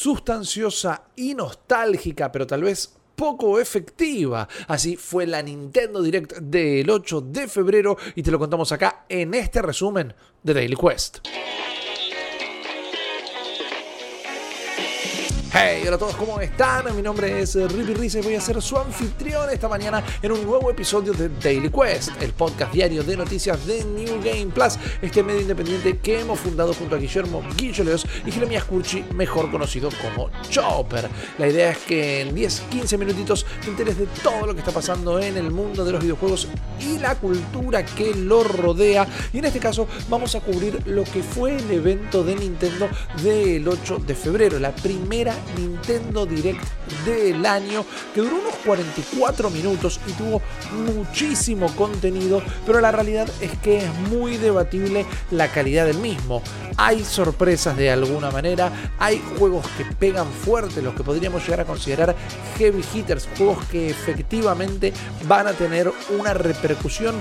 sustanciosa y nostálgica, pero tal vez poco efectiva. Así fue la Nintendo Direct del 8 de febrero y te lo contamos acá en este resumen de Daily Quest. Hey, hola a todos, ¿cómo están? Mi nombre es Rippy Riza y voy a ser su anfitrión esta mañana en un nuevo episodio de Daily Quest, el podcast diario de noticias de New Game Plus, este medio independiente que hemos fundado junto a Guillermo Guilloleos y Jeremías Curchi, mejor conocido como Chopper. La idea es que en 10-15 minutitos te enteres de todo lo que está pasando en el mundo de los videojuegos y la cultura que lo rodea. Y en este caso vamos a cubrir lo que fue el evento de Nintendo del 8 de febrero, la primera Nintendo Direct del año que duró unos 44 minutos y tuvo muchísimo contenido, pero la realidad es que es muy debatible la calidad del mismo. Hay sorpresas de alguna manera, hay juegos que pegan fuerte, los que podríamos llegar a considerar heavy hitters, juegos que efectivamente van a tener una repercusión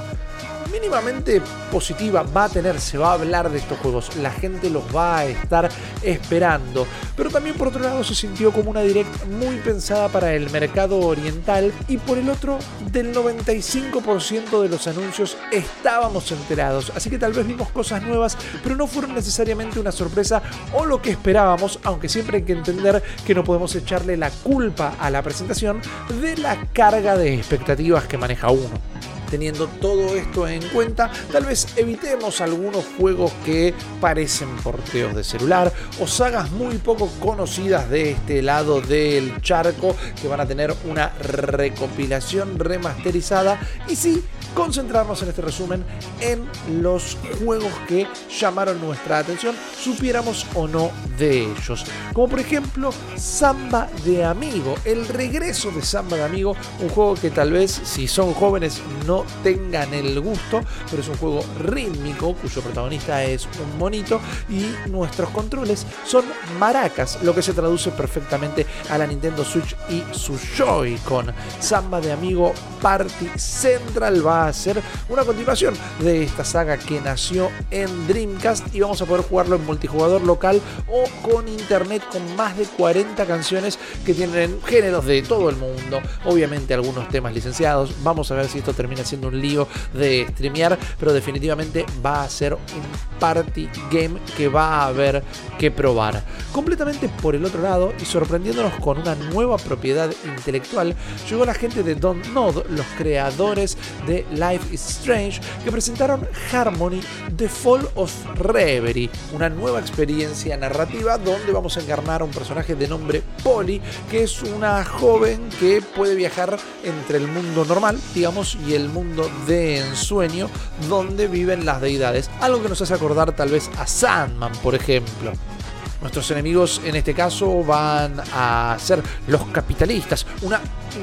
mínimamente positiva va a tener, se va a hablar de estos juegos, la gente los va a estar esperando, pero también por otro lado se sintió como una direct muy pensada para el mercado oriental y por el otro del 95% de los anuncios estábamos enterados, así que tal vez vimos cosas nuevas, pero no fueron necesariamente una sorpresa o lo que esperábamos, aunque siempre hay que entender que no podemos echarle la culpa a la presentación de la carga de expectativas que maneja uno. Teniendo todo esto en cuenta, tal vez evitemos algunos juegos que parecen porteos de celular o sagas muy poco conocidas de este lado del charco que van a tener una recopilación remasterizada. Y sí concentrarnos en este resumen en los juegos que llamaron nuestra atención, supiéramos o no de ellos. Como por ejemplo Samba de Amigo, el regreso de Samba de Amigo, un juego que tal vez si son jóvenes no tengan el gusto, pero es un juego rítmico cuyo protagonista es un monito y nuestros controles son maracas, lo que se traduce perfectamente a la Nintendo Switch y su Joy-Con. Samba de Amigo Party Central a ser una continuación de esta saga que nació en Dreamcast y vamos a poder jugarlo en multijugador local o con internet con más de 40 canciones que tienen géneros de todo el mundo, obviamente algunos temas licenciados. Vamos a ver si esto termina siendo un lío de streamear, pero definitivamente va a ser un party game que va a haber que probar. Completamente por el otro lado y sorprendiéndonos con una nueva propiedad intelectual, llegó la gente de Don't Nod, los creadores de Life is Strange, que presentaron Harmony The Fall of Reverie, una nueva experiencia narrativa donde vamos a encarnar a un personaje de nombre Polly, que es una joven que puede viajar entre el mundo normal, digamos, y el mundo de ensueño, donde viven las deidades. Algo que nos hace acordar tal vez a Sandman, por ejemplo. Nuestros enemigos en este caso van a ser los capitalistas, una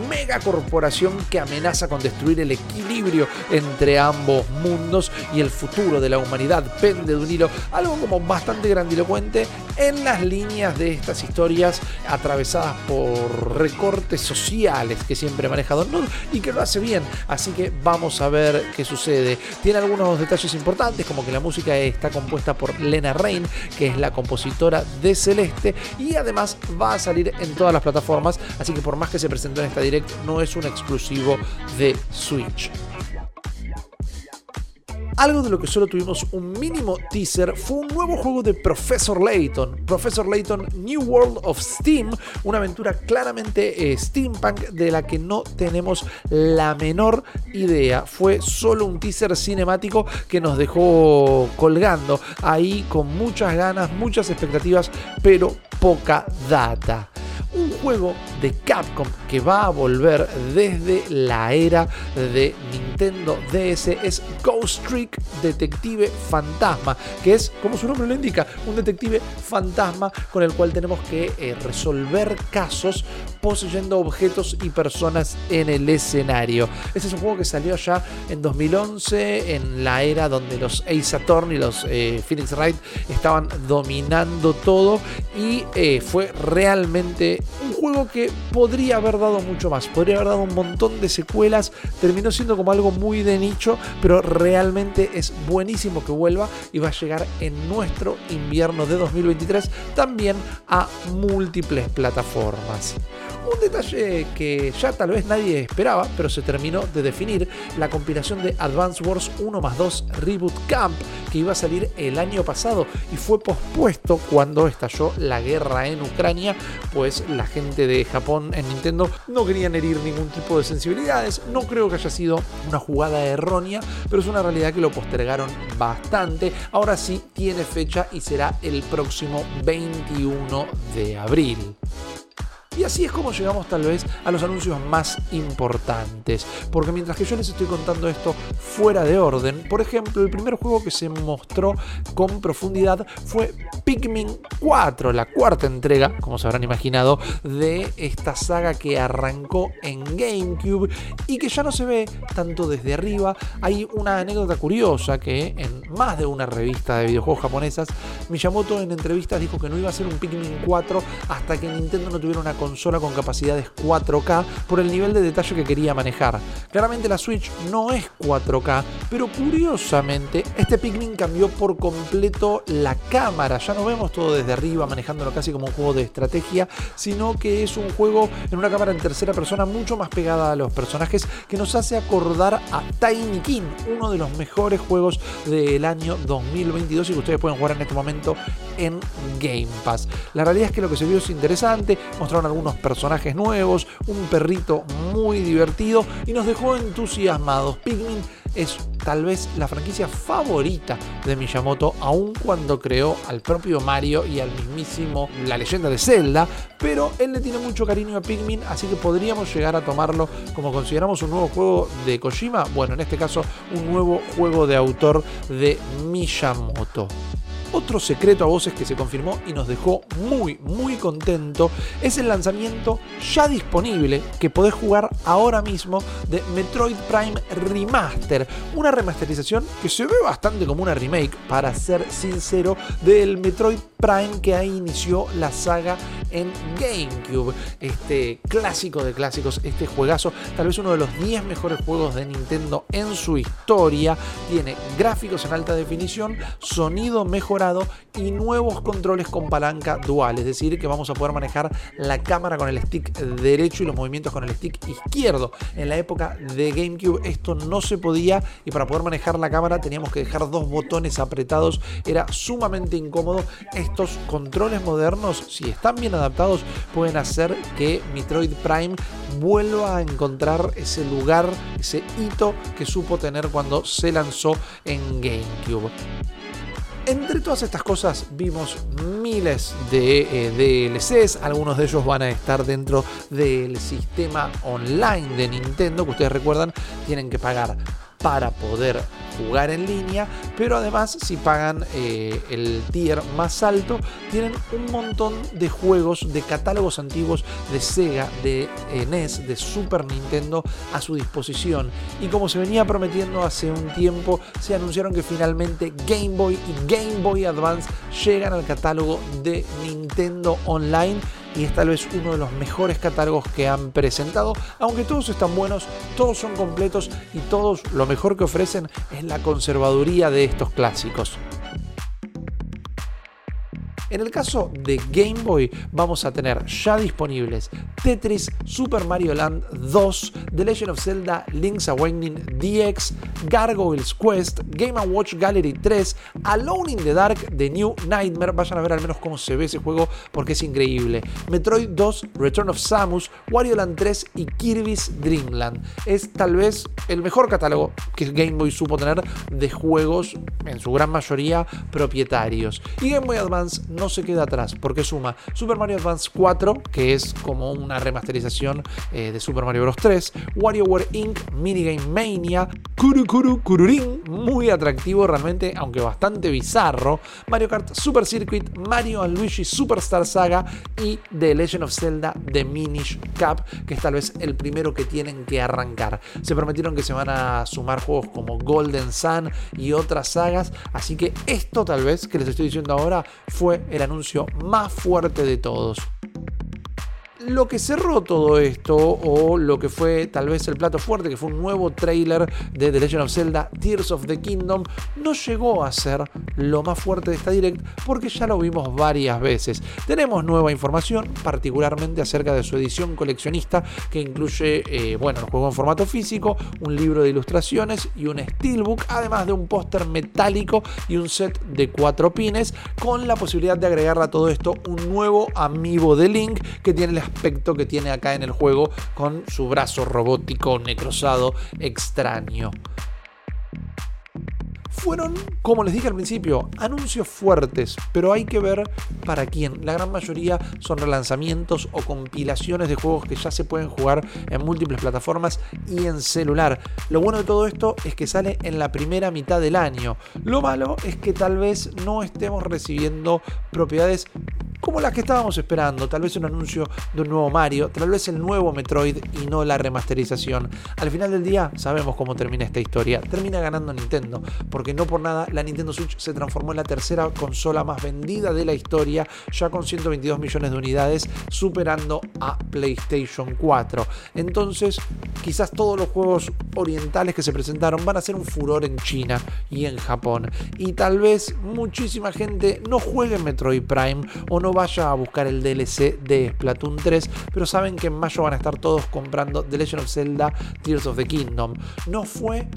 mega corporación que amenaza con destruir el equilibrio entre ambos mundos y el futuro de la humanidad. Pende de un hilo, algo como bastante grandilocuente en las líneas de estas historias atravesadas por recortes sociales que siempre maneja Don Nod y que lo hace bien, así que vamos a ver qué sucede. Tiene algunos detalles importantes como que la música está compuesta por Lena Rain, que es la compositora de Celeste y además va a salir en todas las plataformas, así que por más que se presentó en direct no es un exclusivo de Switch. Algo de lo que solo tuvimos un mínimo teaser fue un nuevo juego de Professor Layton, Professor Layton New World of Steam, una aventura claramente eh, steampunk de la que no tenemos la menor idea. Fue solo un teaser cinemático que nos dejó colgando ahí con muchas ganas, muchas expectativas, pero poca data un juego de Capcom que va a volver desde la era de Nintendo DS es Ghost Trick Detective Fantasma, que es, como su nombre lo indica, un detective fantasma con el cual tenemos que eh, resolver casos poseyendo objetos y personas en el escenario. Este es un juego que salió ya en 2011, en la era donde los Ace Attorney y los eh, Phoenix Wright estaban dominando todo y eh, fue realmente un juego que podría haber dado mucho más, podría haber dado un montón de secuelas, terminó siendo como algo muy de nicho, pero realmente es buenísimo que vuelva y va a llegar en nuestro invierno de 2023 también a múltiples plataformas. Un detalle que ya tal vez nadie esperaba, pero se terminó de definir, la compilación de Advance Wars 1 más 2 Reboot Camp, que iba a salir el año pasado y fue pospuesto cuando estalló la guerra en Ucrania, pues la gente de Japón en Nintendo no querían herir ningún tipo de sensibilidades. No creo que haya sido una jugada errónea, pero es una realidad que lo postergaron bastante. Ahora sí tiene fecha y será el próximo 21 de abril. Y así es como llegamos tal vez a los anuncios más importantes. Porque mientras que yo les estoy contando esto fuera de orden, por ejemplo, el primer juego que se mostró con profundidad fue Pikmin 4, la cuarta entrega, como se habrán imaginado, de esta saga que arrancó en GameCube y que ya no se ve tanto desde arriba. Hay una anécdota curiosa que en más de una revista de videojuegos japonesas, Miyamoto en entrevistas dijo que no iba a ser un Pikmin 4 hasta que Nintendo no tuviera una consola con capacidades 4K por el nivel de detalle que quería manejar. Claramente la Switch no es 4K, pero curiosamente este Pikmin cambió por completo la cámara. Ya no vemos todo desde arriba manejándolo casi como un juego de estrategia, sino que es un juego en una cámara en tercera persona mucho más pegada a los personajes que nos hace acordar a Tiny King, uno de los mejores juegos del año 2022 y que ustedes pueden jugar en este momento en Game Pass. La realidad es que lo que se vio es interesante, mostraron algunos personajes nuevos, un perrito muy divertido y nos dejó entusiasmados. Pikmin es tal vez la franquicia favorita de Miyamoto, aun cuando creó al propio Mario y al mismísimo La leyenda de Zelda, pero él le tiene mucho cariño a Pikmin, así que podríamos llegar a tomarlo como consideramos un nuevo juego de Kojima, bueno, en este caso un nuevo juego de autor de Miyamoto. Otro secreto a voces que se confirmó y nos dejó muy, muy contento es el lanzamiento ya disponible que podés jugar ahora mismo de Metroid Prime Remaster. Una remasterización que se ve bastante como una remake, para ser sincero, del Metroid Prime que ahí inició la saga en GameCube. Este clásico de clásicos, este juegazo, tal vez uno de los 10 mejores juegos de Nintendo en su historia. Tiene gráficos en alta definición, sonido mejorado y nuevos controles con palanca dual. Es decir, que vamos a poder manejar la cámara con el stick derecho y los movimientos con el stick izquierdo. En la época de GameCube esto no se podía y para poder manejar la cámara teníamos que dejar dos botones apretados. Era sumamente incómodo. Estos controles modernos, si están bien adaptados, pueden hacer que Metroid Prime vuelva a encontrar ese lugar, ese hito que supo tener cuando se lanzó en GameCube. Entre todas estas cosas vimos miles de eh, DLCs, algunos de ellos van a estar dentro del sistema online de Nintendo, que ustedes recuerdan, tienen que pagar para poder jugar en línea, pero además si pagan eh, el tier más alto, tienen un montón de juegos de catálogos antiguos de Sega, de NES, de Super Nintendo a su disposición. Y como se venía prometiendo hace un tiempo, se anunciaron que finalmente Game Boy y Game Boy Advance llegan al catálogo de Nintendo Online y es tal vez uno de los mejores catálogos que han presentado, aunque todos están buenos, todos son completos y todos lo mejor que ofrecen es la conservaduría de estos clásicos. En el caso de Game Boy vamos a tener ya disponibles Tetris, Super Mario Land 2, The Legend of Zelda, Link's Awakening DX, Gargoyles Quest, Game Watch Gallery 3, Alone in the Dark, The New Nightmare, vayan a ver al menos cómo se ve ese juego porque es increíble, Metroid 2, Return of Samus, Wario Land 3 y Kirby's Dream Land. Es tal vez el mejor catálogo que Game Boy supo tener de juegos, en su gran mayoría propietarios. Y Game Boy Advance no se queda atrás porque suma Super Mario Advance 4, que es como una remasterización eh, de Super Mario Bros. 3, WarioWare Inc., Minigame Mania, Kuru Kuru Kururin, muy atractivo realmente, aunque bastante bizarro, Mario Kart Super Circuit, Mario Luigi Superstar Saga y The Legend of Zelda The Minish Cap, que es tal vez el primero que tienen que arrancar. Se prometieron que se van a sumar juegos como Golden Sun y otras sagas, así que esto tal vez que les estoy diciendo ahora fue el anuncio más fuerte de todos. Lo que cerró todo esto, o lo que fue tal vez el plato fuerte, que fue un nuevo trailer de The Legend of Zelda Tears of the Kingdom, no llegó a ser lo más fuerte de esta direct porque ya lo vimos varias veces. Tenemos nueva información, particularmente acerca de su edición coleccionista, que incluye, eh, bueno, el juego en formato físico, un libro de ilustraciones y un steelbook, además de un póster metálico y un set de cuatro pines, con la posibilidad de agregar a todo esto un nuevo amiibo de Link que tiene el aspecto que tiene acá en el juego con su brazo robótico necrosado extraño fueron, como les dije al principio, anuncios fuertes, pero hay que ver para quién. La gran mayoría son relanzamientos o compilaciones de juegos que ya se pueden jugar en múltiples plataformas y en celular. Lo bueno de todo esto es que sale en la primera mitad del año. Lo malo es que tal vez no estemos recibiendo propiedades como las que estábamos esperando, tal vez un anuncio de un nuevo Mario, tal vez el nuevo Metroid y no la remasterización. Al final del día sabemos cómo termina esta historia, termina ganando Nintendo, porque no por nada la Nintendo Switch se transformó en la tercera consola más vendida de la historia, ya con 122 millones de unidades, superando a PlayStation 4. Entonces, quizás todos los juegos orientales que se presentaron van a ser un furor en China y en Japón, y tal vez muchísima gente no juegue Metroid Prime o no vaya a buscar el DLC de Splatoon 3, pero saben que en mayo van a estar todos comprando The Legend of Zelda Tears of the Kingdom. No fue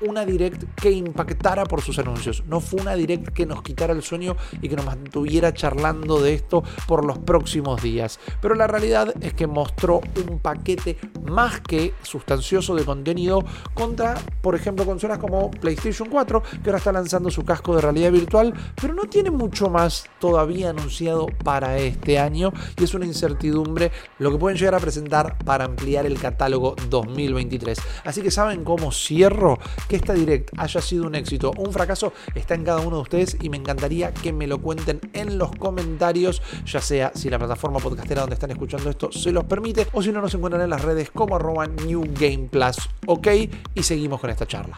una direct que impactara por sus anuncios, no fue una direct que nos quitara el sueño y que nos mantuviera charlando de esto por los próximos días. Pero la realidad es que mostró un paquete más que sustancioso de contenido contra, por ejemplo, consolas como PlayStation 4, que ahora está lanzando su casco de realidad virtual, pero no tiene mucho más todavía anunciado para este año y es una incertidumbre lo que pueden llegar a presentar para ampliar el catálogo 2023. Así que saben cómo cierro que esta direct haya sido un éxito o un fracaso está en cada uno de ustedes y me encantaría que me lo cuenten en los comentarios, ya sea si la plataforma podcastera donde están escuchando esto se los permite o si no nos encuentran en las redes como arroba New Game Plus. Ok, y seguimos con esta charla.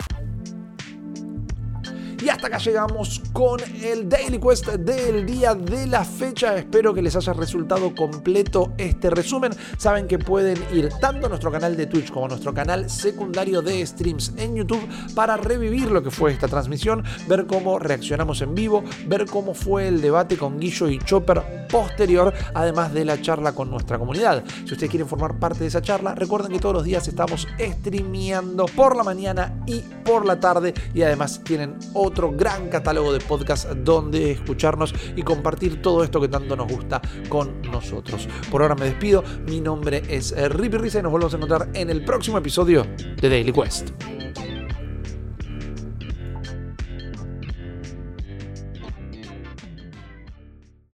Hasta acá llegamos con el Daily Quest del día de la fecha. Espero que les haya resultado completo este resumen. Saben que pueden ir tanto a nuestro canal de Twitch como a nuestro canal secundario de streams en YouTube para revivir lo que fue esta transmisión, ver cómo reaccionamos en vivo, ver cómo fue el debate con Guillo y Chopper posterior, además de la charla con nuestra comunidad. Si ustedes quieren formar parte de esa charla, recuerden que todos los días estamos streameando por la mañana y por la tarde y además tienen gran catálogo de podcasts donde escucharnos y compartir todo esto que tanto nos gusta con nosotros. Por ahora me despido, mi nombre es Rippy Risa y nos volvemos a encontrar en el próximo episodio de Daily Quest.